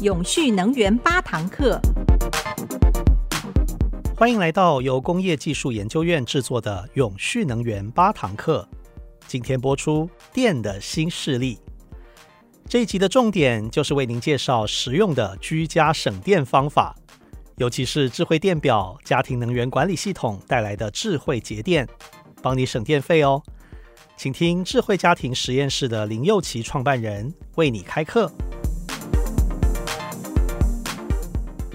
永续能源八堂课。欢迎来到由工业技术研究院制作的《永续能源八堂课》。今天播出电的新势力。这一集的重点就是为您介绍实用的居家省电方法，尤其是智慧电表、家庭能源管理系统带来的智慧节电，帮你省电费哦。请听智慧家庭实验室的林祐齐创办人为你开课。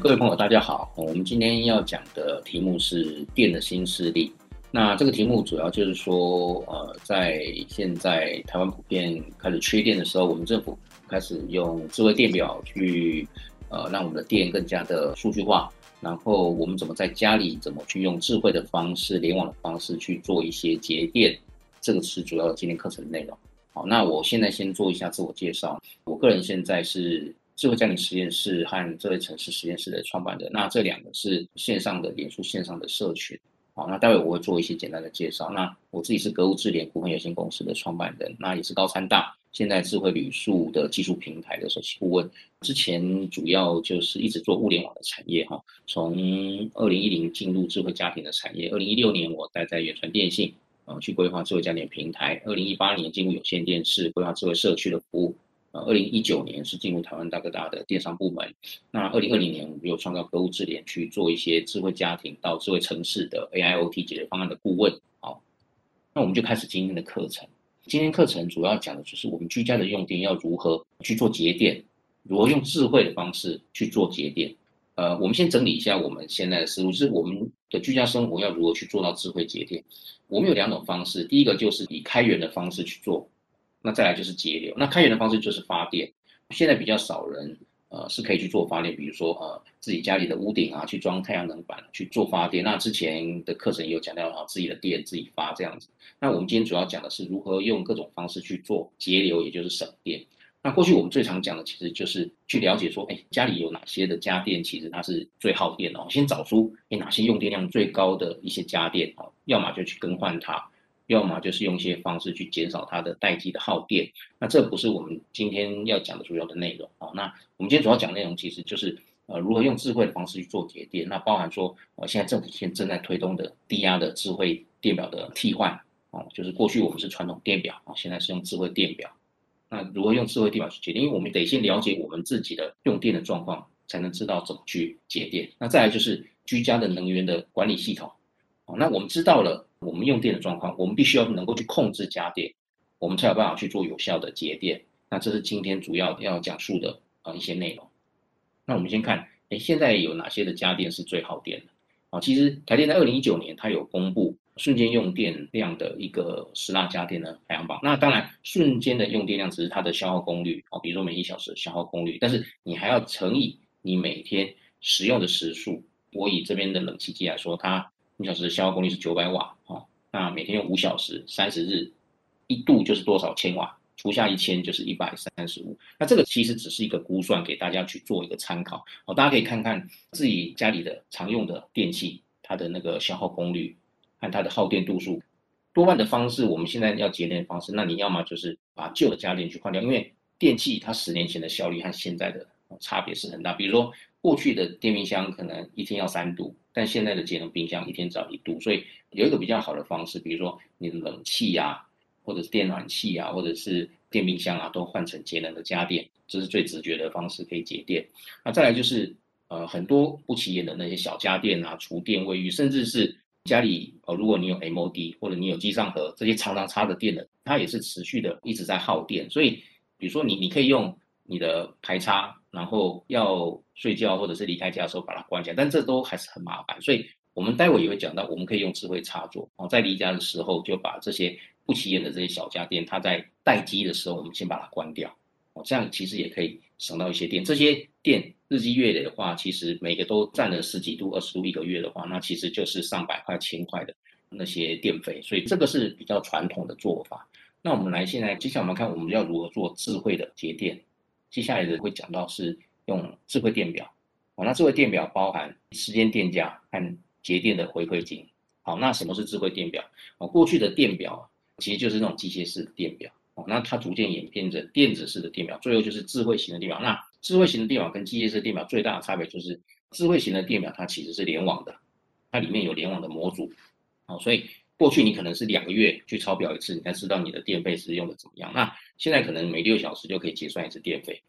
各位朋友，大家好。我们今天要讲的题目是电的新势力。那这个题目主要就是说，呃，在现在台湾普遍开始缺电的时候，我们政府开始用智慧电表去，呃，让我们的电更加的数据化。然后我们怎么在家里怎么去用智慧的方式、联网的方式去做一些节电。这个是主要的今天课程的内容。好，那我现在先做一下自我介绍。我个人现在是智慧家庭实验室和智慧城市实验室的创办人。那这两个是线上的脸书线上的社群。好，那待会我会做一些简单的介绍。那我自己是格物智联股份有限公司的创办人，那也是高参大现在智慧旅宿的技术平台的首席顾问。之前主要就是一直做物联网的产业哈，从二零一零进入智慧家庭的产业，二零一六年我待在远传电信。呃，去规划智慧家电平台。二零一八年进入有线电视，规划智慧社区的服务。呃，二零一九年是进入台湾大哥大的电商部门。那二零二零年，我们有创造格物智联去做一些智慧家庭到智慧城市的 AIoT 解决方案的顾问。好，那我们就开始今天的课程。今天课程主要讲的就是我们居家的用电要如何去做节电，如何用智慧的方式去做节电。呃，我们先整理一下我们现在的思路，就是我们的居家生活要如何去做到智慧节电。我们有两种方式，第一个就是以开源的方式去做，那再来就是节流。那开源的方式就是发电，现在比较少人呃是可以去做发电，比如说呃自己家里的屋顶啊去装太阳能板去做发电。那之前的课程也有讲到啊，自己的电自己发这样子。那我们今天主要讲的是如何用各种方式去做节流，也就是省电。那过去我们最常讲的，其实就是去了解说，哎，家里有哪些的家电，其实它是最耗电的哦。先找出，哎，哪些用电量最高的一些家电哦，要么就去更换它，要么就是用一些方式去减少它的待机的耗电。那这不是我们今天要讲的主要的内容哦。那我们今天主要讲内容，其实就是呃，如何用智慧的方式去做节电。那包含说，呃，现在政府现正在推动的低压的智慧电表的替换哦，就是过去我们是传统电表啊，现在是用智慧电表。那如何用智慧电表去节电？因为我们得先了解我们自己的用电的状况，才能知道怎么去节电。那再来就是居家的能源的管理系统。哦，那我们知道了我们用电的状况，我们必须要能够去控制家电，我们才有办法去做有效的节电。那这是今天主要要讲述的啊一些内容。那我们先看，哎，现在有哪些的家电是最耗电的？啊，其实台电在二零一九年它有公布。瞬间用电量的一个十大家电的排行榜。那当然，瞬间的用电量只是它的消耗功率啊，比如说每一小时消耗功率，但是你还要乘以你每天使用的时数。我以这边的冷气机来说，它一小时的消耗功率是九百瓦哦，那每天用五小时，三十日，一度就是多少千瓦？除下一千就是一百三十五。那这个其实只是一个估算，给大家去做一个参考哦。大家可以看看自己家里的常用的电器，它的那个消耗功率。看它的耗电度数，多半的方式，我们现在要节电的方式，那你要么就是把旧的家电去换掉，因为电器它十年前的效率和现在的差别是很大。比如说过去的电冰箱可能一天要三度，但现在的节能冰箱一天只要一度，所以有一个比较好的方式，比如说你的冷气呀、啊，或者是电暖气啊，或者是电冰箱啊，都换成节能的家电，这是最直觉的方式可以节电。那再来就是呃很多不起眼的那些小家电啊，厨电、卫浴，甚至是。家里哦，如果你有 MOD 或者你有机上盒这些常常插的电的，它也是持续的一直在耗电。所以，比如说你你可以用你的排插，然后要睡觉或者是离开家的时候把它关起来，但这都还是很麻烦。所以我们待会也会讲到，我们可以用智慧插座哦，在离家的时候就把这些不起眼的这些小家电，它在待机的时候我们先把它关掉哦，这样其实也可以省到一些电。这些电。日积月累的话，其实每个都占了十几度、二十度一个月的话，那其实就是上百块、千块的那些电费。所以这个是比较传统的做法。那我们来现在，接下来我们看我们要如何做智慧的节电。接下来的会讲到是用智慧电表。哦，那智慧电表包含时间电价和节电的回馈金。好，那什么是智慧电表？哦，过去的电表其实就是那种机械式的电表。哦，那它逐渐演变成电子式的电表，最后就是智慧型的电表。那智慧型的电表跟机械式电表最大的差别就是，智慧型的电表它其实是联网的，它里面有联网的模组，好，所以过去你可能是两个月去抄表一次，你才知道你的电费是用的怎么样。那现在可能每六小时就可以结算一次电费。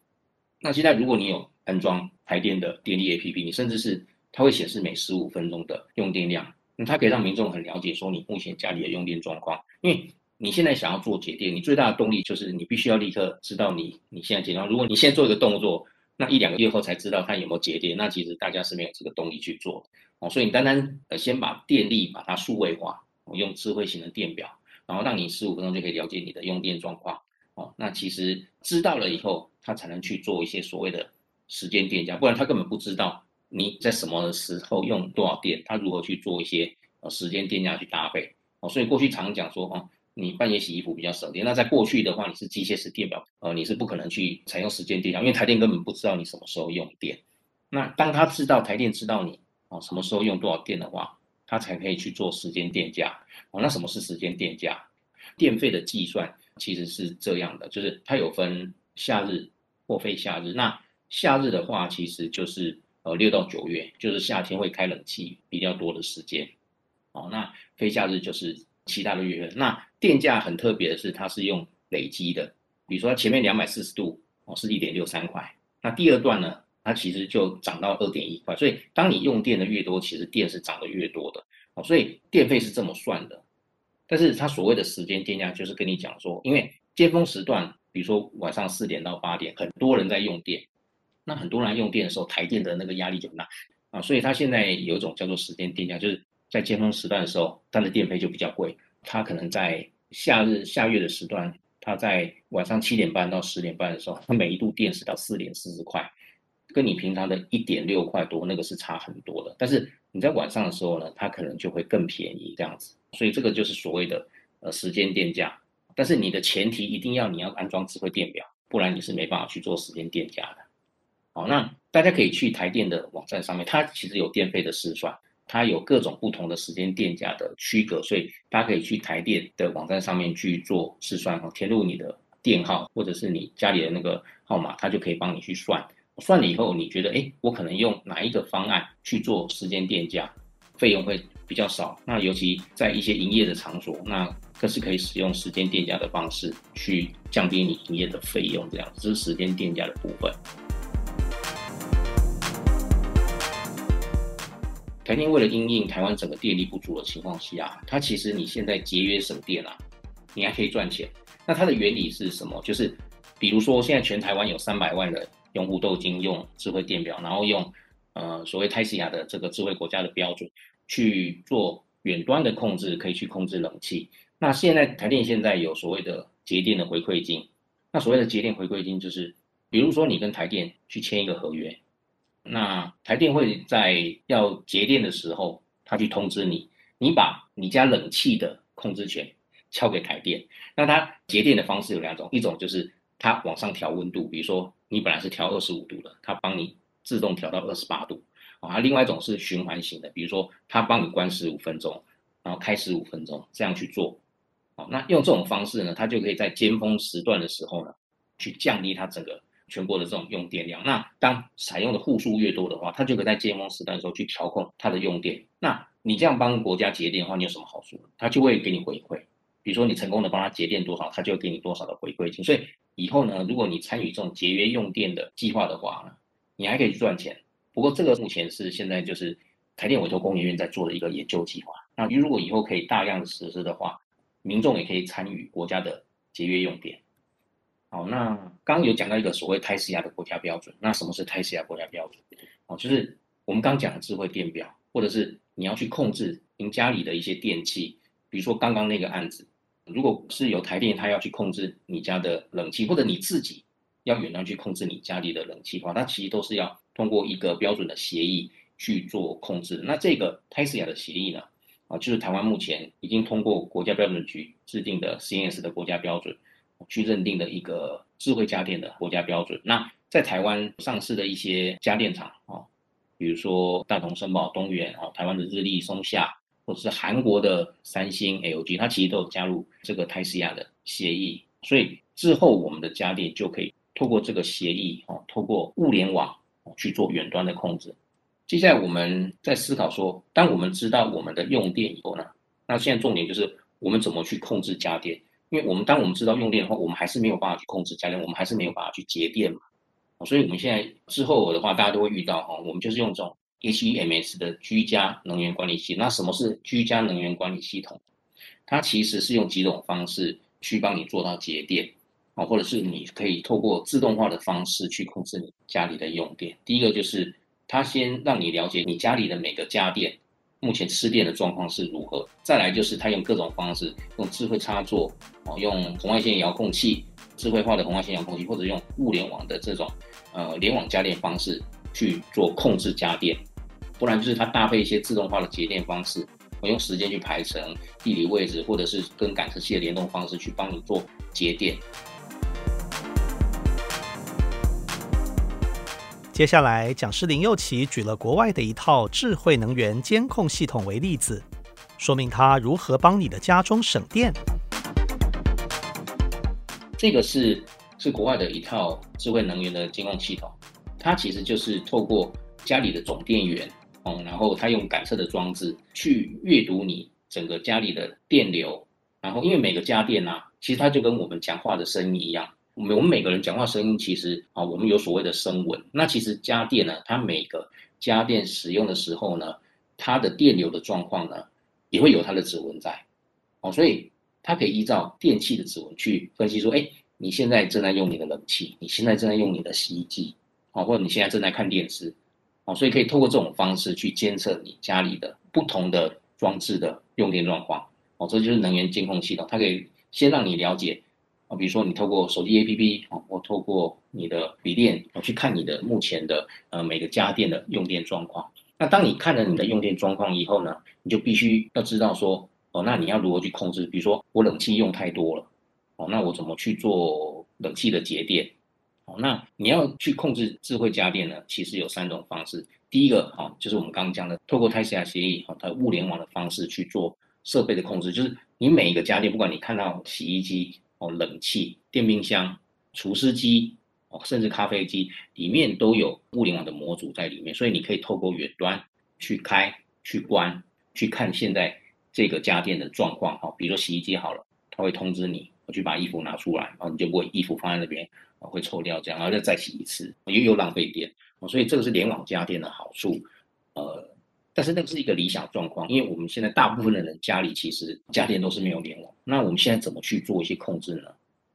那现在如果你有安装台电的电力 APP，你甚至是它会显示每十五分钟的用电量，那它可以让民众很了解说你目前家里的用电状况，因为。你现在想要做节电，你最大的动力就是你必须要立刻知道你你现在节电。如果你现在做一个动作，那一两个月后才知道它有没有节电，那其实大家是没有这个动力去做的哦。所以你单单呃先把电力把它数位化，用智慧型的电表，然后让你十五分钟就可以了解你的用电状况哦。那其实知道了以后，他才能去做一些所谓的时间电价，不然他根本不知道你在什么时候用多少电，他如何去做一些呃时间电价去搭配哦。所以过去常讲说哦。你半夜洗衣服比较省电，那在过去的话，你是机械式电表，呃，你是不可能去采用时间电价，因为台电根本不知道你什么时候用电。那当他知道台电知道你哦什么时候用多少电的话，他才可以去做时间电价。哦，那什么是时间电价？电费的计算其实是这样的，就是它有分夏日或非夏日。那夏日的话，其实就是呃六到九月，就是夏天会开冷气比较多的时间。哦，那非夏日就是。其他的月份，那电价很特别的是，它是用累积的。比如说，它前面两百四十度哦是一点六三块，那第二段呢，它其实就涨到二点一块。所以，当你用电的越多，其实电是涨得越多的哦。所以电费是这么算的。但是它所谓的时间电价，就是跟你讲说，因为尖峰时段，比如说晚上四点到八点，很多人在用电，那很多人用电的时候，台电的那个压力就大啊。所以它现在有一种叫做时间电价，就是。在尖峰时段的时候，它的电费就比较贵。它可能在夏日、夏月的时段，它在晚上七点半到十点半的时候，它每一度电是到四点四十块，跟你平常的一点六块多那个是差很多的。但是你在晚上的时候呢，它可能就会更便宜这样子。所以这个就是所谓的呃时间电价。但是你的前提一定要你要安装智慧电表，不然你是没办法去做时间电价的。好，那大家可以去台电的网站上面，它其实有电费的试算。它有各种不同的时间电价的区隔，所以大家可以去台电的网站上面去做试算哦，填入你的电号或者是你家里的那个号码，它就可以帮你去算。算了以后，你觉得诶，我可能用哪一个方案去做时间电价，费用会比较少。那尤其在一些营业的场所，那更是可以使用时间电价的方式去降低你营业的费用，这样这是时间电价的部分。台电为了因应台湾整个电力不足的情况下，它其实你现在节约省电啊，你还可以赚钱。那它的原理是什么？就是比如说现在全台湾有三百万人用户都已经用智慧电表，然后用呃所谓泰西亚的这个智慧国家的标准去做远端的控制，可以去控制冷气。那现在台电现在有所谓的节电的回馈金，那所谓的节电回馈金就是，比如说你跟台电去签一个合约。那台电会在要节电的时候，他去通知你，你把你家冷气的控制权交给台电。那它节电的方式有两种，一种就是它往上调温度，比如说你本来是调二十五度的，它帮你自动调到二十八度啊。另外一种是循环型的，比如说它帮你关十五分钟，然后开十五分钟，这样去做。好，那用这种方式呢，它就可以在尖峰时段的时候呢，去降低它整个。全国的这种用电量，那当采用的户数越多的话，它就可以在尖峰时段的时候去调控它的用电。那你这样帮国家节电的话，你有什么好处？它就会给你回馈，比如说你成功的帮他节电多少，它就给你多少的回馈金。所以以后呢，如果你参与这种节约用电的计划的话呢，你还可以去赚钱。不过这个目前是现在就是台电委托工研院在做的一个研究计划。那如果以后可以大量的实施的话，民众也可以参与国家的节约用电。好，那刚刚有讲到一个所谓 TAISYA 的国家标准。那什么是 TAISYA 国家标准？哦，就是我们刚讲的智慧电表，或者是你要去控制您家里的一些电器，比如说刚刚那个案子，如果是有台电，它要去控制你家的冷气，或者你自己要远端去控制你家里的冷气的话，它其实都是要通过一个标准的协议去做控制。那这个 TAISYA 的协议呢，啊，就是台湾目前已经通过国家标准局制定的 CNS 的国家标准。去认定的一个智慧家电的国家标准。那在台湾上市的一些家电厂啊，比如说大同、申宝、东元啊，台湾的日立、松下，或者是韩国的三星、LG，它其实都有加入这个 TAISYA 的协议。所以之后我们的家电就可以透过这个协议哦，透过物联网去做远端的控制。接下来我们在思考说，当我们知道我们的用电以后呢，那现在重点就是我们怎么去控制家电？因为我们当我们知道用电的话，我们还是没有办法去控制家电，我们还是没有办法去节电嘛。所以我们现在之后的话，大家都会遇到哈，我们就是用这种 HEMS 的居家能源管理系统。那什么是居家能源管理系统？它其实是用几种方式去帮你做到节电啊，或者是你可以透过自动化的方式去控制你家里的用电。第一个就是。它先让你了解你家里的每个家电目前吃电的状况是如何，再来就是它用各种方式，用智慧插座哦，用红外线遥控器、智慧化的红外线遥控器，或者用物联网的这种呃联网家电方式去做控制家电，不然就是它搭配一些自动化的节电方式，我用时间去排程、地理位置，或者是跟感测器的联动方式去帮你做节电。接下来，讲师林祐齐举了国外的一套智慧能源监控系统为例子，说明它如何帮你的家中省电。这个是是国外的一套智慧能源的监控系统，它其实就是透过家里的总电源，嗯，然后它用感测的装置去阅读你整个家里的电流，然后因为每个家电啊，其实它就跟我们讲话的声音一样。我们我们每个人讲话声音其实啊，我们有所谓的声纹。那其实家电呢，它每个家电使用的时候呢，它的电流的状况呢，也会有它的指纹在。哦，所以它可以依照电器的指纹去分析说，哎，你现在正在用你的冷气，你现在正在用你的洗衣机，哦，或者你现在正在看电视，哦，所以可以透过这种方式去监测你家里的不同的装置的用电状况。哦，这就是能源监控系统，它可以先让你了解。啊，比如说你透过手机 APP 哦，或透过你的笔电我，去看你的目前的呃每个家电的用电状况。那当你看了你的用电状况以后呢，你就必须要知道说，哦，那你要如何去控制？比如说我冷气用太多了，哦，那我怎么去做冷气的节电？哦，那你要去控制智慧家电呢，其实有三种方式。第一个哈，就是我们刚刚讲的，透过 Type-C 协议哈，它物联网的方式去做设备的控制，就是你每一个家电，不管你看到洗衣机。哦，冷气、电冰箱、除湿机，哦，甚至咖啡机里面都有物联网的模组在里面，所以你可以透过远端去开、去关、去看现在这个家电的状况。哈，比如说洗衣机好了，它会通知你，我去把衣服拿出来，然后你就不会衣服放在那边会臭掉，这样，然后再再洗一次，又又浪费电。所以这个是联网家电的好处，呃。但是那个是一个理想状况，因为我们现在大部分的人家里其实家电都是没有联网。那我们现在怎么去做一些控制呢？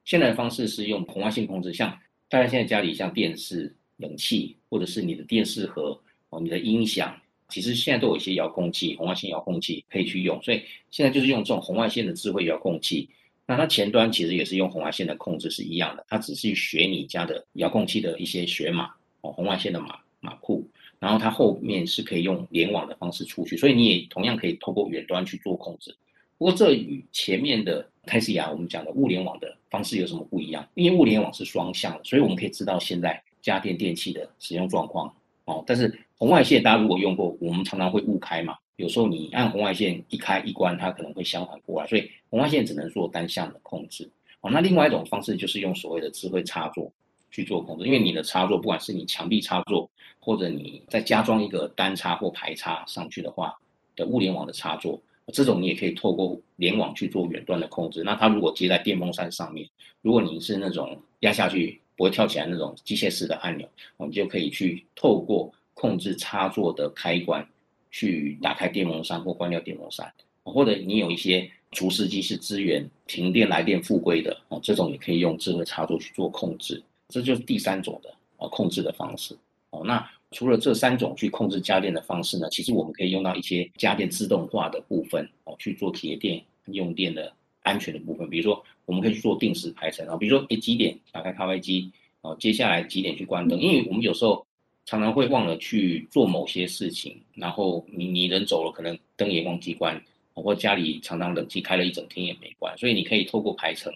现在的方式是用红外线控制，像大家现在家里像电视、冷气，或者是你的电视盒哦，你的音响，其实现在都有一些遥控器，红外线遥控器可以去用。所以现在就是用这种红外线的智慧遥控器。那它前端其实也是用红外线的控制是一样的，它只是学你家的遥控器的一些学码哦，红外线的码码库。然后它后面是可以用联网的方式出去，所以你也同样可以透过远端去做控制。不过这与前面的 Type-C 我们讲的物联网的方式有什么不一样？因为物联网是双向的，所以我们可以知道现在家电电器的使用状况哦。但是红外线大家如果用过，我们常常会误开嘛，有时候你按红外线一开一关，它可能会相反过来，所以红外线只能做单向的控制。哦，那另外一种方式就是用所谓的智慧插座。去做控制，因为你的插座，不管是你墙壁插座，或者你再加装一个单插或排插上去的话的物联网的插座，这种你也可以透过联网去做远端的控制。那它如果接在电风扇上面，如果你是那种压下去不会跳起来那种机械式的按钮，我们就可以去透过控制插座的开关去打开电风扇或关掉电风扇，或者你有一些除湿机是支援停电来电复归的哦，这种也可以用智慧插座去做控制。这就是第三种的哦控制的方式哦。那除了这三种去控制家电的方式呢，其实我们可以用到一些家电自动化的部分哦，去做节电用电的安全的部分。比如说，我们可以去做定时排程啊，比如说，诶几点打开咖啡机哦，接下来几点去关灯？因为我们有时候常常会忘了去做某些事情，然后你你人走了，可能灯也忘记关，或家里常常冷气开了一整天也没关，所以你可以透过排程，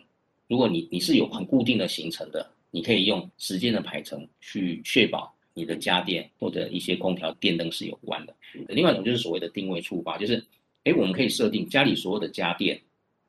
如果你你是有很固定的行程的。你可以用时间的排程去确保你的家电或者一些空调、电灯是有关的。另外一种就是所谓的定位触发，就是，哎，我们可以设定家里所有的家电，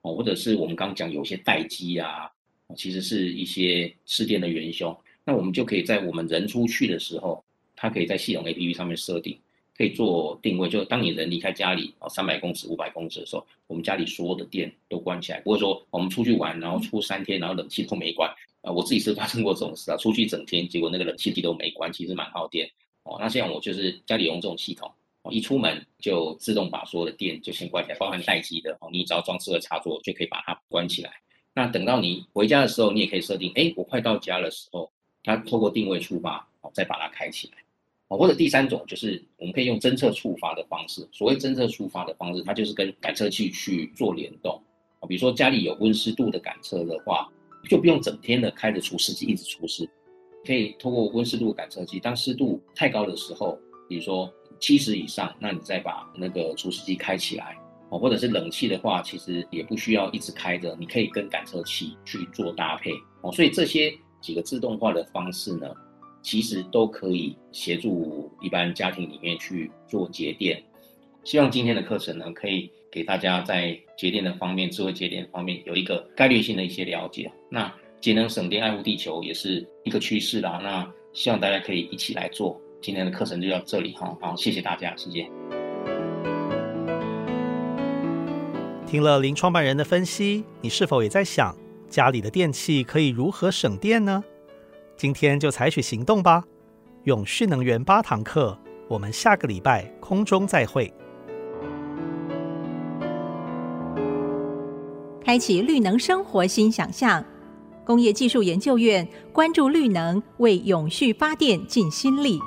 哦，或者是我们刚讲有些待机啊，其实是一些吃电的元凶。那我们就可以在我们人出去的时候，它可以在系统 APP 上面设定，可以做定位，就当你人离开家里哦三百公尺、五百公尺的时候，我们家里所有的电都关起来，不会说我们出去玩，然后出三天，然后冷气都没关。啊，我自己是发生过这种事啊，出去一整天，结果那个冷气机都没关，其实蛮耗电哦。那现在我就是家里用这种系统。哦一出门就自动把所有的电就先关起来，包含待机的哦，你只要装这个插座就可以把它关起来。那等到你回家的时候，你也可以设定，哎，我快到家的时候，它透过定位触发，哦，再把它开起来。哦，或者第三种就是我们可以用侦测触发的方式。所谓侦测触发的方式，它就是跟感测器去做联动。啊比如说家里有温湿度的感测的话，就不用整天的开着除湿机一直除湿，可以透过温湿度感测器，当湿度太高的时候，比如说。七十以上，那你再把那个除湿机开起来哦，或者是冷气的话，其实也不需要一直开着，你可以跟感测器去做搭配哦。所以这些几个自动化的方式呢，其实都可以协助一般家庭里面去做节电。希望今天的课程呢，可以给大家在节电的方面、智慧节电方面有一个概率性的一些了解。那节能省电、爱护地球也是一个趋势啦。那希望大家可以一起来做。今天的课程就到这里哈，好，谢谢大家，谢谢。听了林创办人的分析，你是否也在想家里的电器可以如何省电呢？今天就采取行动吧！永续能源八堂课，我们下个礼拜空中再会。开启绿能生活新想象，工业技术研究院关注绿能，为永续发电尽心力。